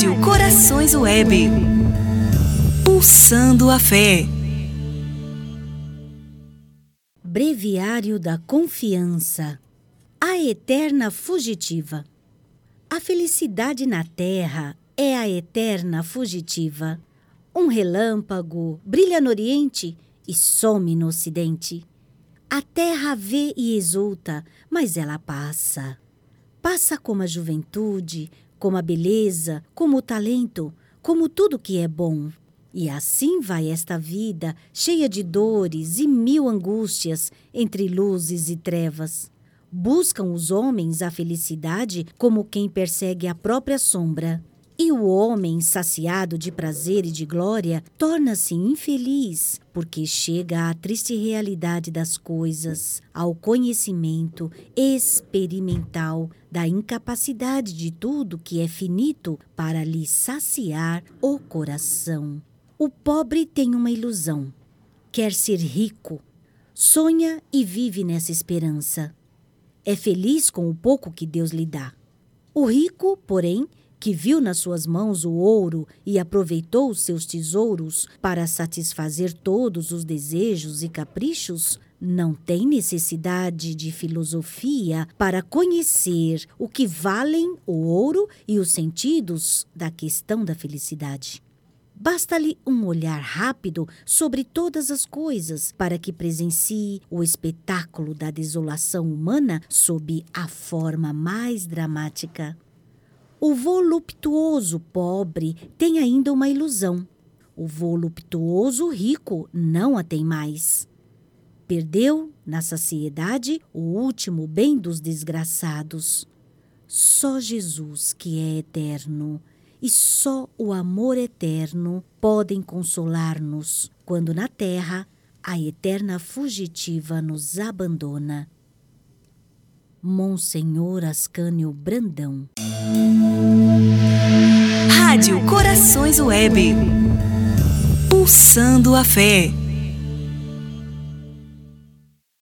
Rádio Corações Web. Pulsando a fé. Breviário da Confiança. A eterna fugitiva. A felicidade na terra é a eterna fugitiva. Um relâmpago brilha no oriente e some no ocidente. A terra vê e exulta, mas ela passa. Passa como a juventude, como a beleza, como o talento, como tudo que é bom. E assim vai esta vida, cheia de dores e mil angústias entre luzes e trevas. Buscam os homens a felicidade como quem persegue a própria sombra. E o homem, saciado de prazer e de glória, torna-se infeliz, porque chega à triste realidade das coisas, ao conhecimento experimental da incapacidade de tudo que é finito para lhe saciar o coração. O pobre tem uma ilusão. Quer ser rico. Sonha e vive nessa esperança. É feliz com o pouco que Deus lhe dá. O rico, porém, que viu nas suas mãos o ouro e aproveitou os seus tesouros para satisfazer todos os desejos e caprichos, não tem necessidade de filosofia para conhecer o que valem o ouro e os sentidos da questão da felicidade. Basta-lhe um olhar rápido sobre todas as coisas para que presencie o espetáculo da desolação humana sob a forma mais dramática. O voluptuoso pobre tem ainda uma ilusão. O voluptuoso rico não a tem mais. Perdeu, na saciedade, o último bem dos desgraçados. Só Jesus, que é eterno, e só o amor eterno podem consolar-nos quando na terra a eterna fugitiva nos abandona. Monsenhor Ascânio Brandão. Rádio Corações Web. Pulsando a fé.